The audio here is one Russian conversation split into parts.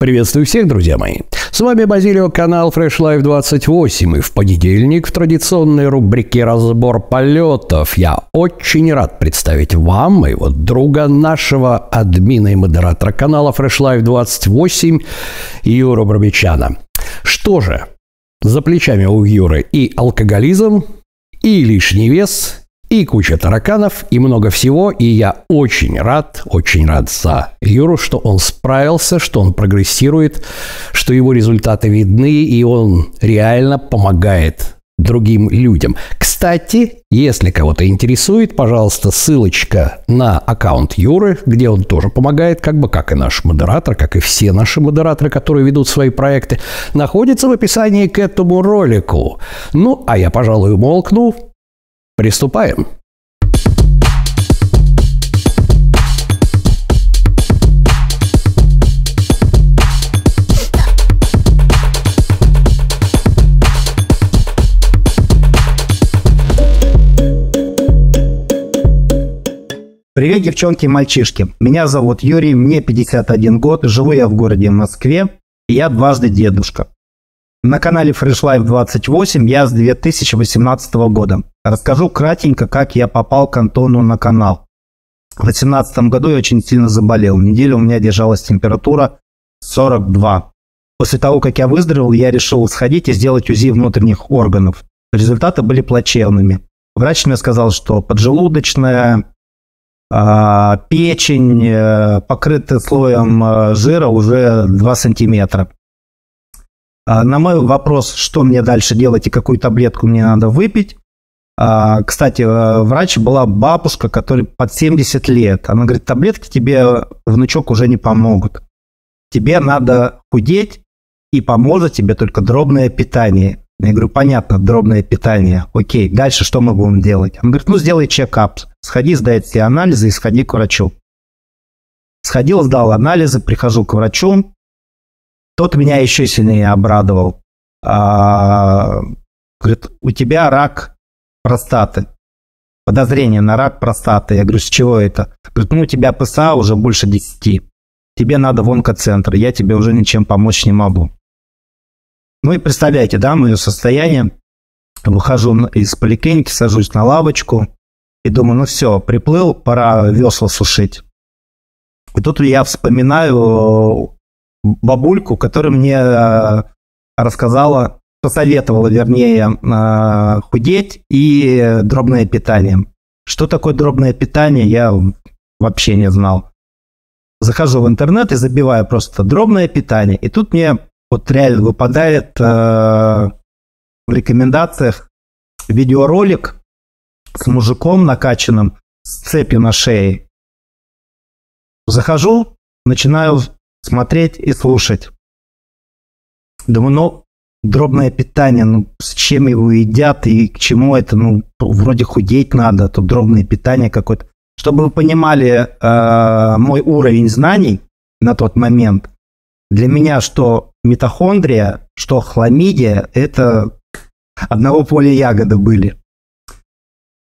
Приветствую всех, друзья мои. С вами Базилио, канал Fresh Life 28. И в понедельник в традиционной рубрике «Разбор полетов» я очень рад представить вам, моего друга, нашего админа и модератора канала Fresh Life 28, Юру Барбичана. Что же, за плечами у Юры и алкоголизм, и лишний вес, и куча тараканов, и много всего. И я очень рад, очень рад за Юру, что он справился, что он прогрессирует, что его результаты видны, и он реально помогает другим людям. Кстати, если кого-то интересует, пожалуйста, ссылочка на аккаунт Юры, где он тоже помогает, как бы как и наш модератор, как и все наши модераторы, которые ведут свои проекты, находится в описании к этому ролику. Ну, а я, пожалуй, умолкну, Приступаем. Привет, девчонки и мальчишки. Меня зовут Юрий, мне 51 год, живу я в городе Москве, и я дважды дедушка. На канале Fresh Life 28 я с 2018 года. Расскажу кратенько, как я попал к Антону на канал. В 2018 году я очень сильно заболел. Неделю у меня держалась температура 42. После того, как я выздоровел, я решил сходить и сделать УЗИ внутренних органов. Результаты были плачевными. Врач мне сказал, что поджелудочная, а, печень э, покрыта слоем э, жира уже 2 сантиметра. А, на мой вопрос, что мне дальше делать и какую таблетку мне надо выпить, кстати, э, врач была бабушка, которой под 70 лет. Она говорит, таблетки тебе, внучок, уже не помогут. Тебе надо худеть, и поможет тебе только дробное питание. Я говорю, понятно, дробное питание. Окей, дальше что мы будем делать? Он говорит, ну сделай чекап, сходи, сдай все анализы и сходи к врачу. Сходил, сдал анализы, прихожу к врачу, тот меня еще сильнее обрадовал. А, говорит, у тебя рак простаты. Подозрение на рак простаты. Я говорю, с чего это? Говорит, ну у тебя ПСА уже больше 10. Тебе надо в онкоцентр. Я тебе уже ничем помочь не могу. Ну и представляете, да, мое состояние. Выхожу из поликлиники, сажусь на лавочку и думаю, ну все, приплыл, пора весла сушить. И тут я вспоминаю бабульку, которая мне э, рассказала, посоветовала, вернее, э, худеть и дробное питание. Что такое дробное питание, я вообще не знал. Захожу в интернет и забиваю просто дробное питание. И тут мне вот реально выпадает э, в рекомендациях видеоролик с мужиком накачанным с цепью на шее. Захожу, начинаю смотреть и слушать. Думаю, ну, дробное питание, ну, с чем его едят и к чему это, ну, вроде худеть надо, тут дробное питание какое-то. Чтобы вы понимали э, мой уровень знаний на тот момент, для меня что митохондрия, что хламидия, это одного поля ягоды были.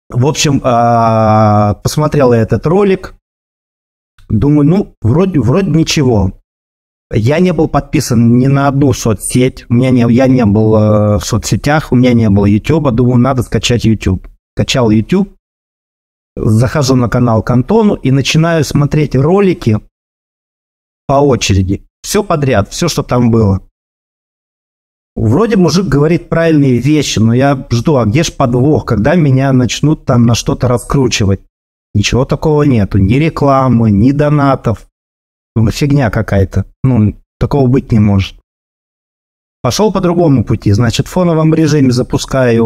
В общем, э, посмотрел я этот ролик, Думаю, ну, вроде, вроде ничего. Я не был подписан ни на одну соцсеть. У меня не, я не был э, в соцсетях, у меня не было YouTube. Думаю, надо скачать YouTube. Скачал YouTube, захожу на канал к и начинаю смотреть ролики по очереди. Все подряд, все, что там было. Вроде мужик говорит правильные вещи, но я жду, а где ж подвох, когда меня начнут там на что-то раскручивать. Ничего такого нету. Ни рекламы, ни донатов. Фигня какая-то. Ну, такого быть не может. Пошел по другому пути. Значит, в фоновом режиме запускаю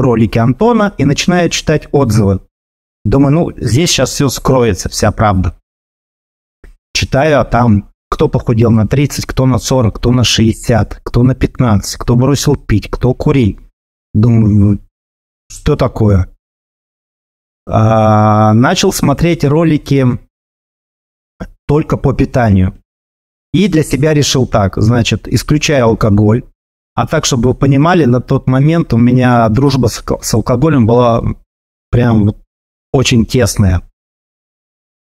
ролики Антона и начинаю читать отзывы. Думаю, ну, здесь сейчас все скроется, вся правда. Читаю, а там кто похудел на 30, кто на 40, кто на 60, кто на 15, кто бросил пить, кто курить. Думаю, ну, что такое? А, начал смотреть ролики только по питанию. И для себя решил так, значит, исключая алкоголь. А так, чтобы вы понимали, на тот момент у меня дружба с, с алкоголем была прям очень тесная.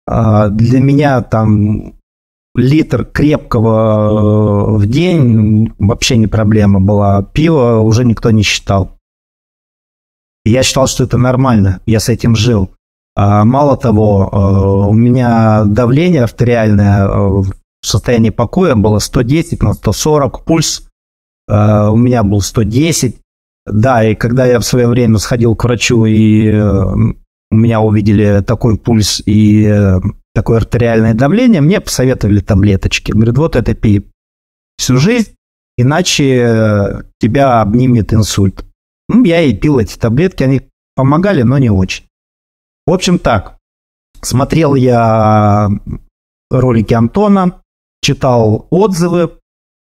А, для меня там литр крепкого э, в день вообще не проблема была. Пиво уже никто не считал. Я считал, что это нормально, я с этим жил. А, мало того, э, у меня давление артериальное э, в состоянии покоя было 110 на 140, пульс у меня был 110. Да, и когда я в свое время сходил к врачу, и у меня увидели такой пульс и такое артериальное давление, мне посоветовали таблеточки. Говорят, вот это пей всю жизнь, иначе тебя обнимет инсульт. Ну, я и пил эти таблетки, они помогали, но не очень. В общем так, смотрел я ролики Антона, читал отзывы,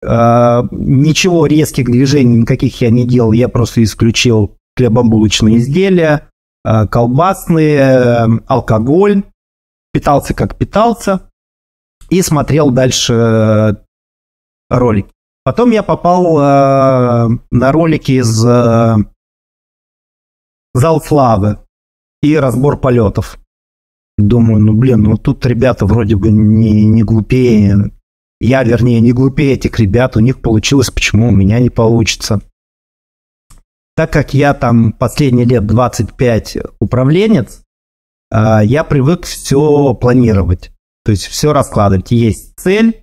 э, ничего резких движений никаких я не делал, я просто исключил хлебобулочные изделия, э, колбасные, алкоголь, питался как питался. И смотрел дальше э, ролики. Потом я попал э, на ролики из э, Зал Славы и разбор полетов. Думаю, ну блин, ну тут ребята вроде бы не, не глупее. Я, вернее, не глупее этих ребят. У них получилось, почему у меня не получится. Так как я там последние лет 25 управленец, а, я привык все планировать. То есть все раскладывать. Есть цель.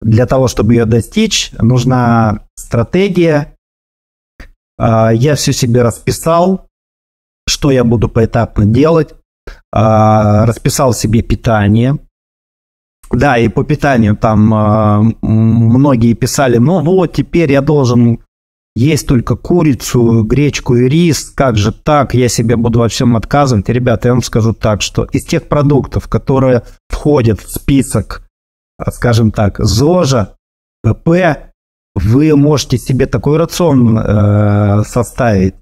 Для того, чтобы ее достичь, нужна стратегия. А, я все себе расписал, что я буду поэтапно делать. А, расписал себе питание. Да, и по питанию там многие писали, ну вот теперь я должен есть только курицу, гречку и рис, как же так, я себе буду во всем отказывать. Ребята, я вам скажу так, что из тех продуктов, которые входят в список, а, скажем так, ЗОЖа, ПП, вы можете себе такой рацион э, составить,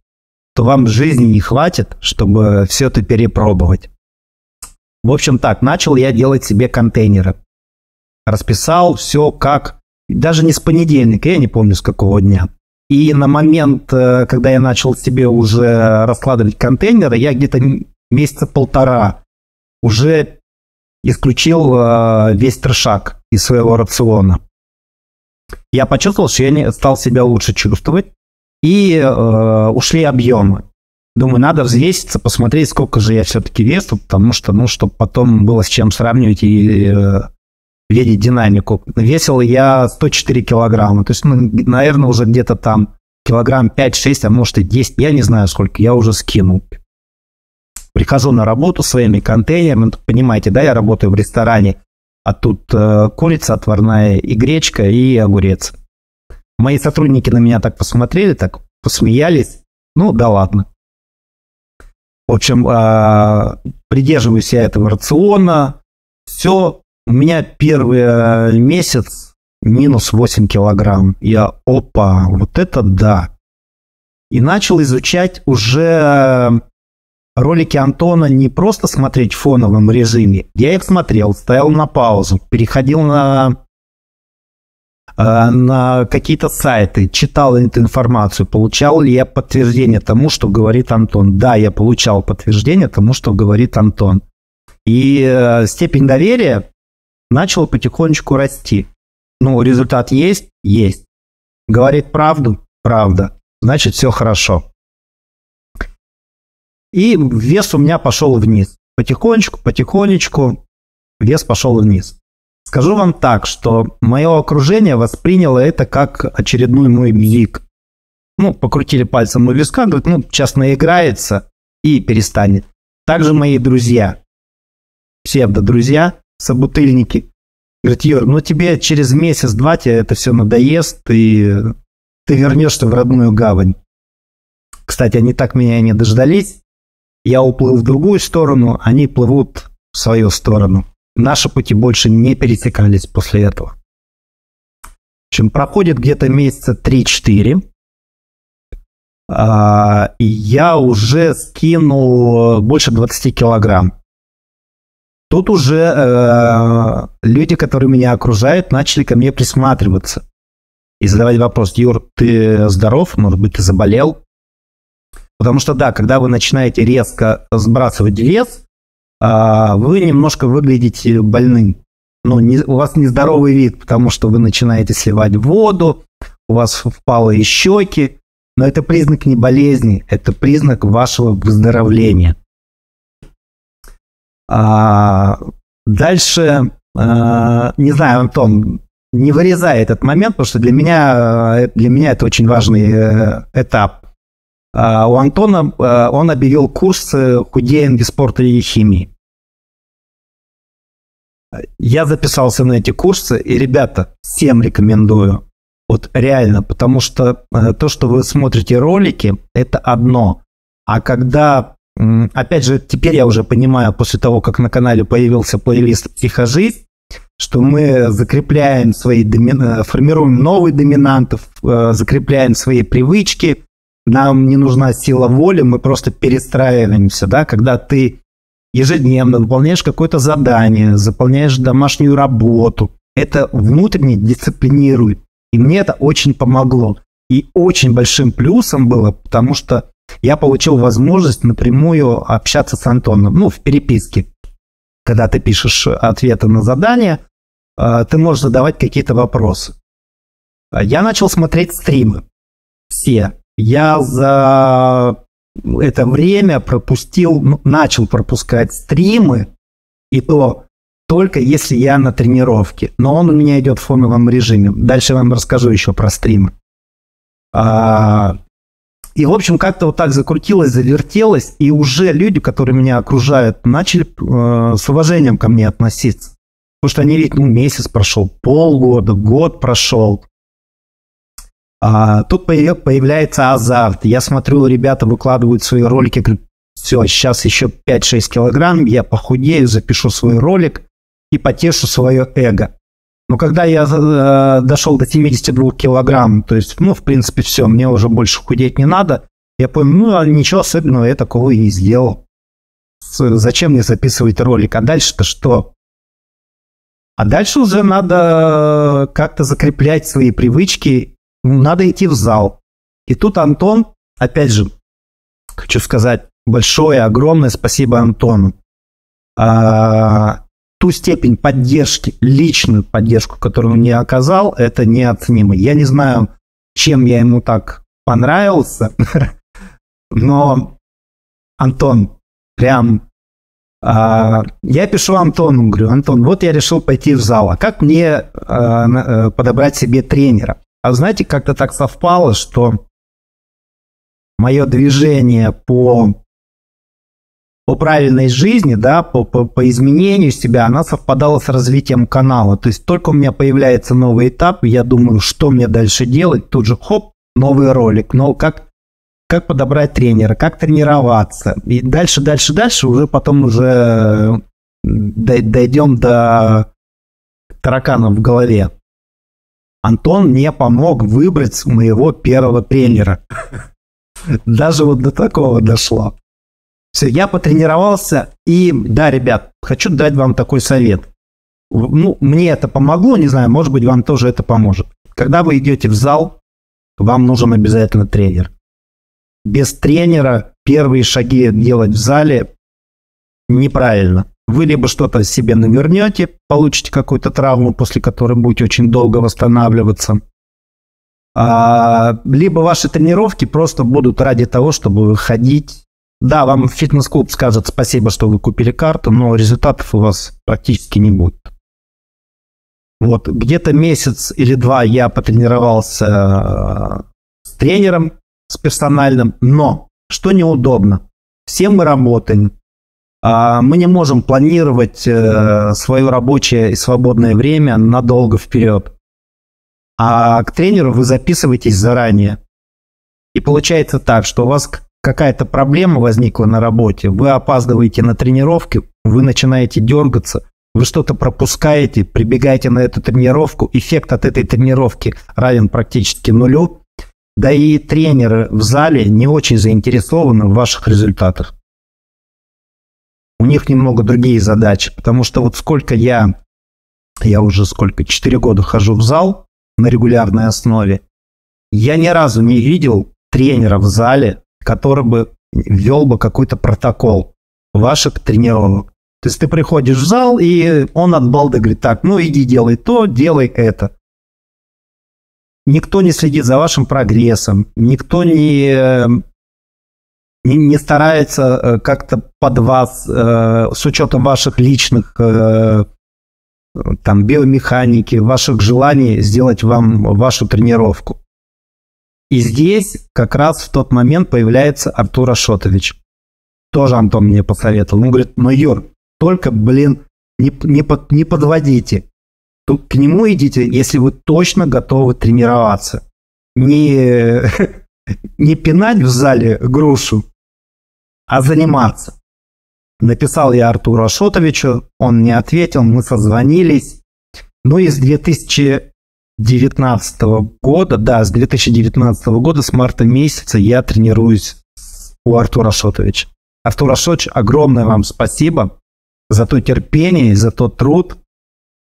то вам жизни не хватит, чтобы все это перепробовать. В общем так, начал я делать себе контейнеры. Расписал все как, даже не с понедельника, я не помню с какого дня. И на момент, э, когда я начал себе уже раскладывать контейнеры, я где-то месяца полтора уже исключил э, весь трешак из своего рациона. Я почувствовал, что я стал себя лучше чувствовать, и э, ушли объемы. Думаю, надо взвеситься, посмотреть, сколько же я все-таки весу, потому что, ну, чтобы потом было с чем сравнивать и э, видеть динамику. Весил я 104 килограмма. То есть, ну, наверное, уже где-то там килограмм 5-6, а может и 10, я не знаю сколько, я уже скинул. Прихожу на работу своими контейнерами, ну, понимаете, да, я работаю в ресторане, а тут э, курица отварная и гречка, и огурец. Мои сотрудники на меня так посмотрели, так посмеялись. Ну, да ладно. В общем, э, придерживаюсь я этого рациона. Все, у меня первый э, месяц минус 8 килограмм. Я, опа, вот это да. И начал изучать уже э, ролики Антона не просто смотреть в фоновом режиме. Я их смотрел, ставил на паузу, переходил на, на какие-то сайты, читал эту информацию, получал ли я подтверждение тому, что говорит Антон. Да, я получал подтверждение тому, что говорит Антон. И степень доверия начал потихонечку расти. Ну, результат есть? Есть. Говорит правду? Правда. Значит, все хорошо. И вес у меня пошел вниз. Потихонечку, потихонечку вес пошел вниз. Скажу вам так, что мое окружение восприняло это как очередной мой бзик. Ну, покрутили пальцем у виска, говорят, ну, сейчас наиграется и перестанет. Также мои друзья, псевдо-друзья, собутыльники. Говорит, Юр, ну тебе через месяц-два тебе это все надоест, и ты вернешься в родную гавань. Кстати, они так меня не дождались. Я уплыл в другую сторону, они плывут в свою сторону. Наши пути больше не пересекались после этого. В общем, проходит где-то месяца 3-4. А, и я уже скинул больше 20 килограмм. Тут уже э, люди, которые меня окружают, начали ко мне присматриваться и задавать вопрос, Юр, ты здоров? Может быть, ты заболел? Потому что, да, когда вы начинаете резко сбрасывать вес, э, вы немножко выглядите больным. ну, не, у вас нездоровый вид, потому что вы начинаете сливать воду, у вас впалые щеки, но это признак не болезни, это признак вашего выздоровления. А, дальше, а, не знаю, Антон, не вырезай этот момент, потому что для меня, для меня это очень важный э, этап. А, у Антона э, он объявил курс «Худеем без спорта и химии». Я записался на эти курсы, и, ребята, всем рекомендую. Вот реально, потому что то, что вы смотрите ролики, это одно. А когда, опять же, теперь я уже понимаю, после того, как на канале появился плейлист «Психожизнь», что мы закрепляем свои, доми... формируем новые доминанты, э, закрепляем свои привычки, нам не нужна сила воли, мы просто перестраиваемся, да, когда ты ежедневно выполняешь какое-то задание, заполняешь домашнюю работу, это внутренне дисциплинирует. И мне это очень помогло. И очень большим плюсом было, потому что я получил возможность напрямую общаться с Антоном, ну, в переписке когда ты пишешь ответы на задания, э, ты можешь задавать какие-то вопросы. Я начал смотреть стримы. Все. Я за это время пропустил, ну, начал пропускать стримы, и то только если я на тренировке. Но он у меня идет в фоновом режиме. Дальше я вам расскажу еще про стримы. А, и, в общем, как-то вот так закрутилось, завертелось, и уже люди, которые меня окружают, начали э, с уважением ко мне относиться. Потому что они видят, ну, месяц прошел, полгода, год прошел. А тут появляется азарт. Я смотрю, ребята выкладывают свои ролики, говорят, все, сейчас еще 5-6 килограмм, я похудею, запишу свой ролик и потешу свое эго. Но когда я э, дошел до 72 килограмм, то есть, ну, в принципе, все, мне уже больше худеть не надо, я понял, ну, а ничего особенного я такого и не сделал. Зачем мне записывать ролик? А дальше-то что? А дальше уже надо как-то закреплять свои привычки, надо идти в зал. И тут Антон, опять же, хочу сказать большое, огромное спасибо Антону. А, ту степень поддержки, личную поддержку, которую он мне оказал, это неоценимо. Я не знаю, чем я ему так понравился, но Антон, прям а, я пишу Антону, говорю, Антон, вот я решил пойти в зал, а как мне а, а, подобрать себе тренера? А знаете, как-то так совпало, что мое движение по по правильной жизни, да, по, по, по изменению себя, она совпадала с развитием канала. То есть только у меня появляется новый этап, я думаю, что мне дальше делать, тут же хоп, новый ролик, но как, как подобрать тренера, как тренироваться. И дальше, дальше, дальше уже потом уже дойдем до тараканов в голове. Антон мне помог выбрать моего первого тренера. Даже вот до такого дошло. Все, я потренировался, и да, ребят, хочу дать вам такой совет. Ну, мне это помогло, не знаю, может быть, вам тоже это поможет. Когда вы идете в зал, вам нужен обязательно тренер. Без тренера первые шаги делать в зале неправильно. Вы либо что-то себе навернете, получите какую-то травму, после которой будете очень долго восстанавливаться, а, либо ваши тренировки просто будут ради того, чтобы ходить да, вам фитнес-клуб скажет спасибо, что вы купили карту, но результатов у вас практически не будет. Вот где-то месяц или два я потренировался э, с тренером, с персональным, но что неудобно, все мы работаем, мы не можем планировать э, свое рабочее и свободное время надолго вперед. А к тренеру вы записываетесь заранее. И получается так, что у вас какая-то проблема возникла на работе, вы опаздываете на тренировки, вы начинаете дергаться, вы что-то пропускаете, прибегаете на эту тренировку, эффект от этой тренировки равен практически нулю, да и тренеры в зале не очень заинтересованы в ваших результатах. У них немного другие задачи, потому что вот сколько я, я уже сколько, 4 года хожу в зал на регулярной основе, я ни разу не видел тренера в зале, который бы ввел бы какой-то протокол ваших тренировок. То есть ты приходишь в зал, и он от балды говорит, так, ну иди делай то, делай это. Никто не следит за вашим прогрессом, никто не, не, не старается э, как-то под вас, э, с учетом ваших личных э, там биомеханики, ваших желаний сделать вам вашу тренировку. И здесь как раз в тот момент появляется Артур Ашотович. Тоже Антон мне посоветовал. Он говорит, ну, Юр, только, блин, не, не, под, не подводите. Тут к нему идите, если вы точно готовы тренироваться. Не, не пинать в зале грушу, а заниматься. Написал я Артуру Ашотовичу, он не ответил, мы созвонились. Ну и с 2019 года, да, с 2019 года, с марта месяца я тренируюсь у Артура Ашотовича. Артур Ашотович, огромное вам спасибо за то терпение, за тот труд,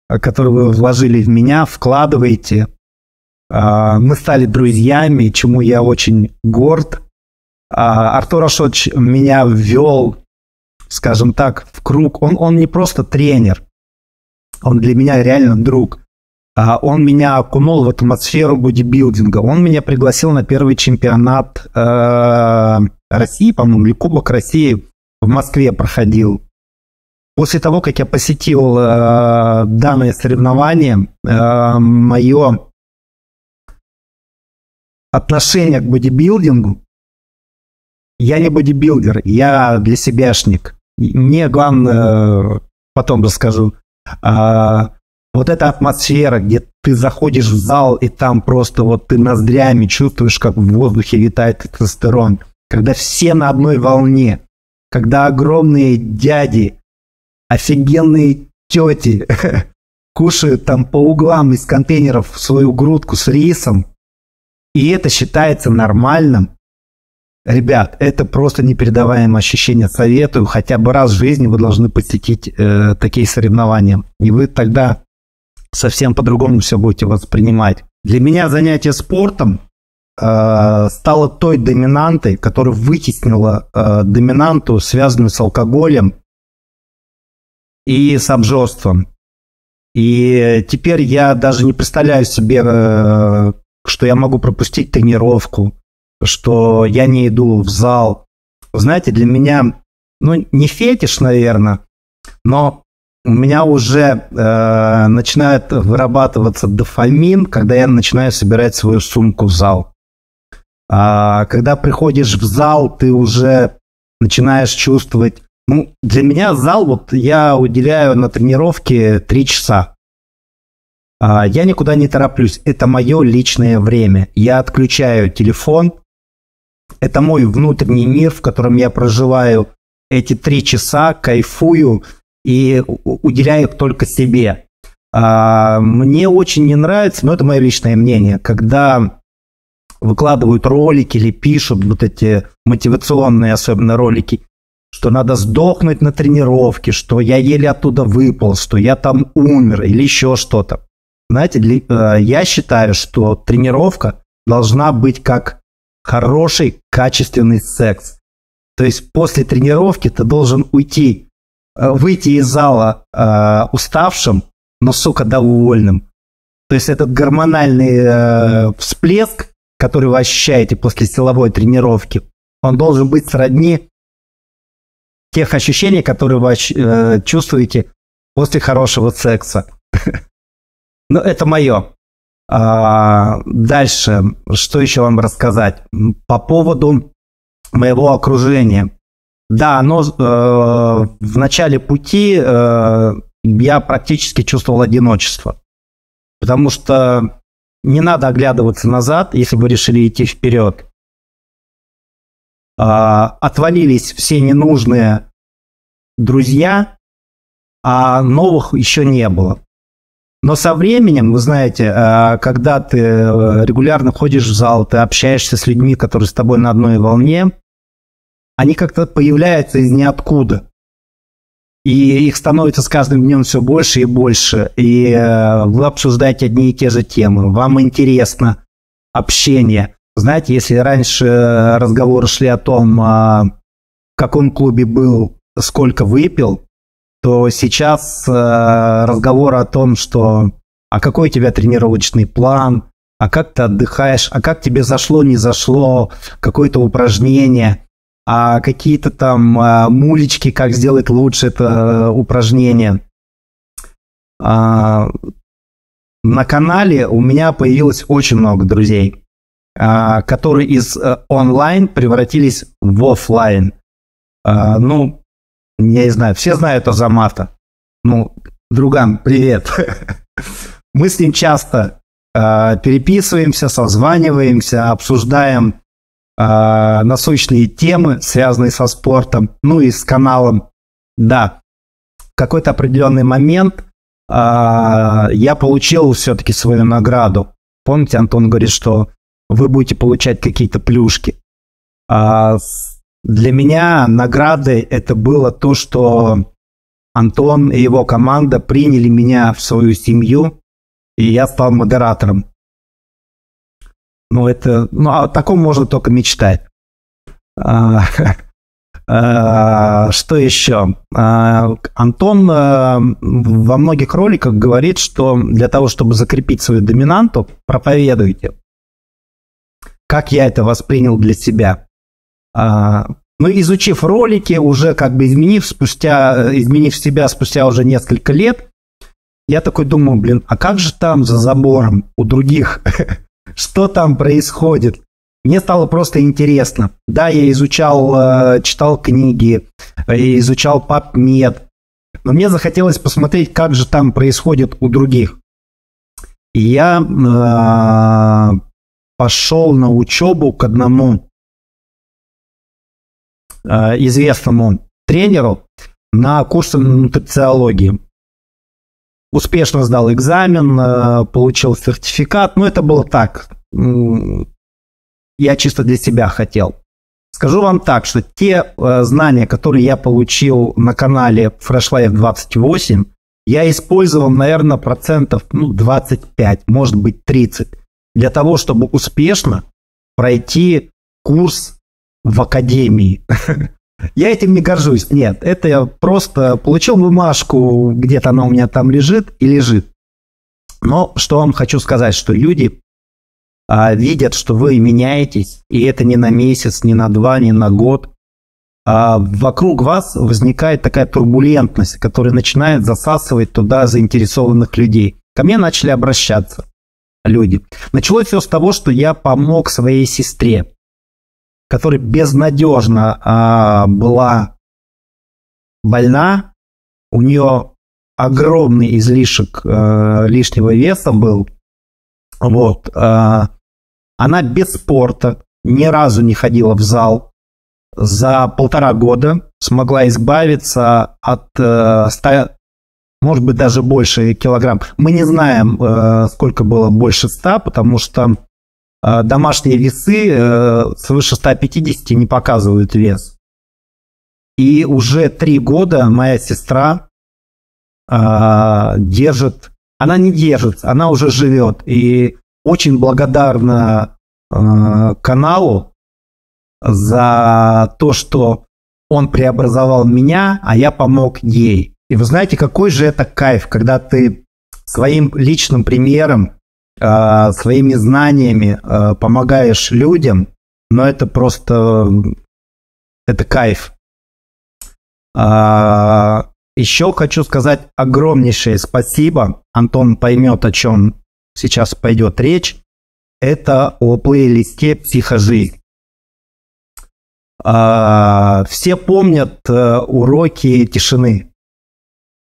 который вы вложили в меня, вкладываете. А, мы стали друзьями, чему я очень горд. А, Артур Ашотович меня ввел скажем так, в круг. Он, он не просто тренер, он для меня реально друг. А он меня окунул в атмосферу бодибилдинга. Он меня пригласил на первый чемпионат э, России, по-моему, или Кубок России в Москве проходил. После того, как я посетил э, данное соревнование, э, мое отношение к бодибилдингу, я не бодибилдер, я для себяшник. Мне главное, потом расскажу, а, вот эта атмосфера, где ты заходишь в зал, и там просто вот ты ноздрями чувствуешь, как в воздухе витает тестостерон, когда все на одной волне, когда огромные дяди, офигенные тети кушают там по углам из контейнеров свою грудку с рисом, и это считается нормальным, Ребят, это просто непередаваемое ощущение. Советую, хотя бы раз в жизни вы должны посетить э, такие соревнования. И вы тогда совсем по-другому все будете воспринимать. Для меня занятие спортом э, стало той доминантой, которая вытеснила э, доминанту, связанную с алкоголем и с обжорством. И теперь я даже не представляю себе, э, что я могу пропустить тренировку, что я не иду в зал. Знаете, для меня, ну, не фетиш, наверное, но у меня уже э, начинает вырабатываться дофамин, когда я начинаю собирать свою сумку в зал. А когда приходишь в зал, ты уже начинаешь чувствовать... Ну, для меня зал, вот я уделяю на тренировке 3 часа. А, я никуда не тороплюсь. Это мое личное время. Я отключаю телефон, это мой внутренний мир, в котором я проживаю эти три часа, кайфую и уделяю их только себе. А, мне очень не нравится, но это мое личное мнение, когда выкладывают ролики или пишут вот эти мотивационные особенно ролики, что надо сдохнуть на тренировке, что я еле оттуда выпал, что я там умер или еще что-то. Знаете, э, я считаю, что тренировка должна быть как хороший, качественный секс. То есть после тренировки ты должен уйти, э, выйти из зала э, уставшим, но, сука, довольным. То есть этот гормональный э, всплеск, который вы ощущаете после силовой тренировки, он должен быть сродни тех ощущений, которые вы э, чувствуете после хорошего секса. Но это мое. А, дальше, что еще вам рассказать? По поводу моего окружения. Да, но э, в начале пути э, я практически чувствовал одиночество. Потому что не надо оглядываться назад, если вы решили идти вперед. Э, отвалились все ненужные друзья, а новых еще не было. Но со временем, вы знаете, а, когда ты э, регулярно ходишь в зал, ты общаешься с людьми, которые с тобой на одной волне, они как-то появляются из ниоткуда. И их становится с каждым днем все больше и больше. И э, вы обсуждаете одни и те же темы. Вам интересно общение. Знаете, если раньше разговоры шли о том, а, в каком клубе был, сколько выпил, то сейчас э, разговор о том, что а какой у тебя тренировочный план, а как ты отдыхаешь, а как тебе зашло, не зашло, какое-то упражнение, а какие-то там э, мулечки, как сделать лучше это э, упражнение. А, на канале у меня появилось очень много друзей, а, которые из э, онлайн превратились в офлайн. А, ну, я не знаю, все знают Азамата. Ну, друган, привет. Мы с ним часто переписываемся, созваниваемся, обсуждаем насущные темы, связанные со спортом, ну и с каналом. Да, в какой-то определенный момент а, я получил все-таки свою награду. Помните, Антон говорит, что вы будете получать какие-то плюшки. А, для меня наградой это было то, что Антон и его команда приняли меня в свою семью, и я стал модератором. Ну, это, ну, о таком можно только мечтать. А, А, что еще? А, Антон а, во многих роликах говорит, что для того, чтобы закрепить свою доминанту, проповедуйте. Как я это воспринял для себя? Ну, изучив ролики, уже как бы изменив спустя, изменив себя спустя уже несколько лет, я такой думаю, блин, а как же там за забором у других? Что там происходит? Мне стало просто интересно. Да, я изучал, э, читал книги, изучал PubMed, но мне захотелось посмотреть, как же там происходит у других. И я э, пошел на учебу к одному известному тренеру на курсы нутрициологии. Успешно сдал экзамен, э, получил сертификат. Но это было так, я чисто для себя хотел. Скажу вам так, что те э, знания, которые я получил на канале Fresh Life 28, я использовал, наверное, процентов ну, 25, может быть 30, для того, чтобы успешно пройти курс в академии. Я этим не горжусь. Нет, это я просто получил бумажку, где-то она у меня там лежит и лежит. Но что вам хочу сказать, что люди а, видят, что вы меняетесь, и это не на месяц, не на два, не на год. А вокруг вас возникает такая турбулентность, которая начинает засасывать туда заинтересованных людей. Ко мне начали обращаться люди. Началось все с того, что я помог своей сестре, которая безнадежно а, была больна, у нее огромный излишек а, лишнего веса был, вот, а, она без спорта ни разу не ходила в зал. За полтора года смогла избавиться от э, 100, может быть, даже больше килограмм. Мы не знаем, э, сколько было больше 100, потому что домашние весы э, свыше 150 не показывают вес. И уже три года моя сестра э, держит, она не держит, она уже живет. И очень благодарна э, каналу за то, что он преобразовал меня, а я помог ей. И вы знаете, какой же это кайф, когда ты своим личным примером, э, своими знаниями э, помогаешь людям, но это просто это кайф. А, еще хочу сказать огромнейшее спасибо. Антон поймет, о чем сейчас пойдет речь, это о плейлисте «Психожи». А, все помнят а, уроки тишины.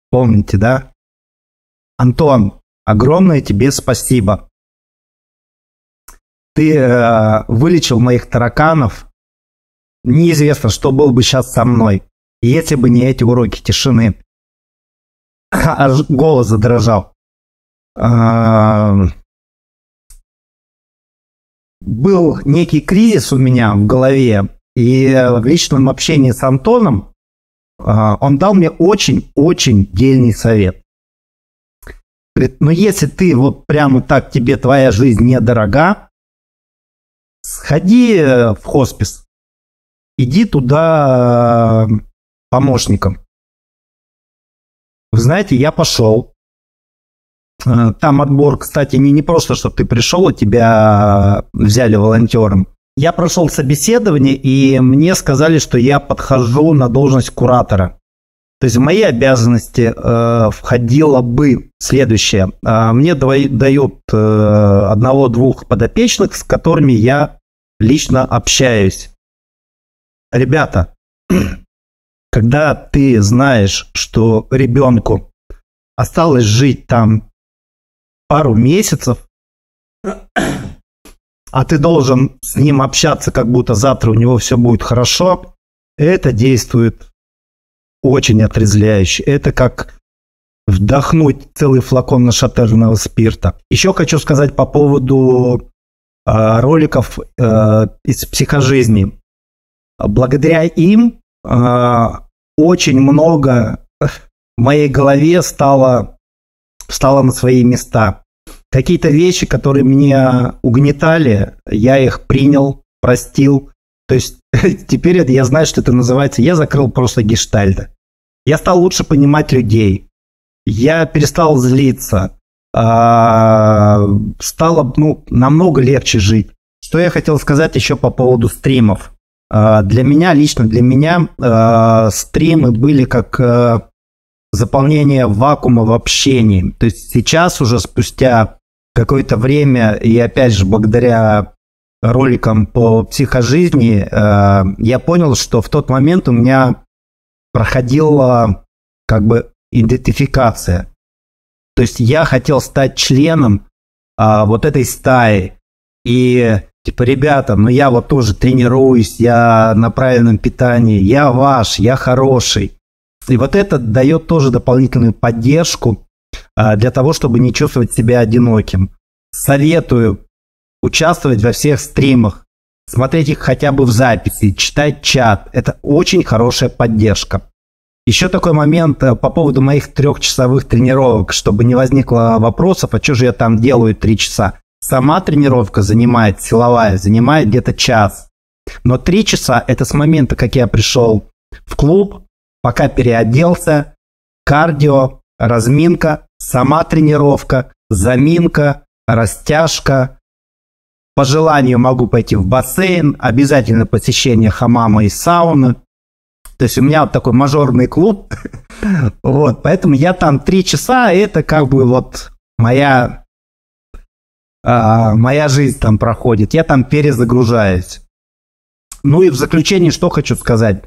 Помните, да? Антон, огромное тебе спасибо. Ты а, вылечил моих тараканов. Неизвестно, что было бы сейчас со мной, если бы не эти уроки тишины. Аж голос задрожал был некий кризис у меня в голове, и в личном общении с Антоном а, он дал мне очень-очень дельный совет. Говорит, ну если ты вот прямо так, тебе твоя жизнь недорога, сходи в хоспис, иди туда помощником. Вы знаете, я пошел. Э, там отбор, кстати, не, не просто, чтобы ты пришел, и тебя взяли волонтером. Я прошел собеседование, и мне сказали, что я подхожу на должность куратора. То есть в мои обязанности э, входило бы следующее. Э, мне дают э, одного-двух подопечных, с которыми я лично общаюсь. Ребята, когда ты знаешь, что ребенку осталось жить там пару месяцев, а ты должен с ним общаться, как будто завтра у него все будет хорошо, это действует очень отрезвляюще. Это как вдохнуть целый флакон нашатырного спирта. Еще хочу сказать по поводу э, роликов э, из психожизни. Благодаря им э, очень много в моей голове стало, стало на свои места. Какие-то вещи, которые меня угнетали, я их принял, простил, то есть теперь это, я знаю, что это называется, я закрыл просто гештальты. Я стал лучше понимать людей. Я перестал злиться. А, стало ну, намного легче жить. Что я хотел сказать еще по поводу стримов. А, для меня, лично для меня, а, стримы были как заполнение вакуума в общении. То есть сейчас уже спустя какое-то время, и опять же благодаря роликам по психожизни, э, я понял, что в тот момент у меня проходила как бы идентификация. То есть я хотел стать членом а, вот этой стаи. И типа, ребята, ну я вот тоже тренируюсь, я на правильном питании, я ваш, я хороший. И вот это дает тоже дополнительную поддержку а, для того, чтобы не чувствовать себя одиноким. Советую участвовать во всех стримах, смотреть их хотя бы в записи, читать чат. Это очень хорошая поддержка. Еще такой момент э, по поводу моих трехчасовых тренировок, чтобы не возникло вопросов, а что же я там делаю три часа. Сама тренировка занимает, силовая, занимает где-то час. Но три часа – это с момента, как я пришел в клуб, пока переоделся, кардио, разминка, сама тренировка, заминка, растяжка, по желанию могу пойти в бассейн, обязательно посещение хамама и сауны. То есть у меня вот такой мажорный клуб. вот, поэтому я там три часа, это как бы вот моя, а, моя жизнь там проходит. Я там перезагружаюсь. Ну и в заключение что хочу сказать.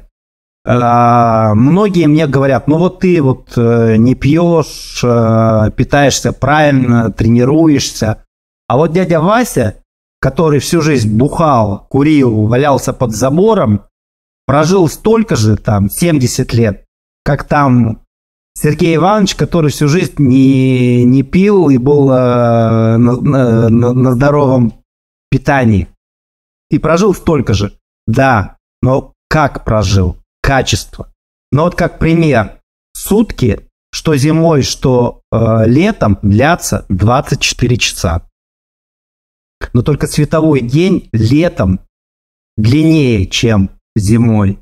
А, многие мне говорят, ну вот ты вот э, не пьешь, э, питаешься правильно, тренируешься. А вот дядя Вася, который всю жизнь бухал, курил, валялся под забором, прожил столько же, там, 70 лет, как там Сергей Иванович, который всю жизнь не, не пил и был э, на, на, на здоровом питании. И прожил столько же. Да, но как прожил? Качество. Но вот как пример. Сутки, что зимой, что э, летом, длятся 24 часа. Но только световой день летом длиннее, чем зимой.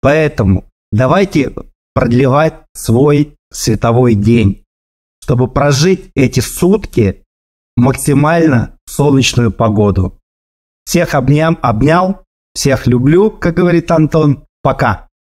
Поэтому давайте продлевать свой световой день, чтобы прожить эти сутки максимально солнечную погоду. Всех обнял, обнял, всех люблю, как говорит Антон. Пока.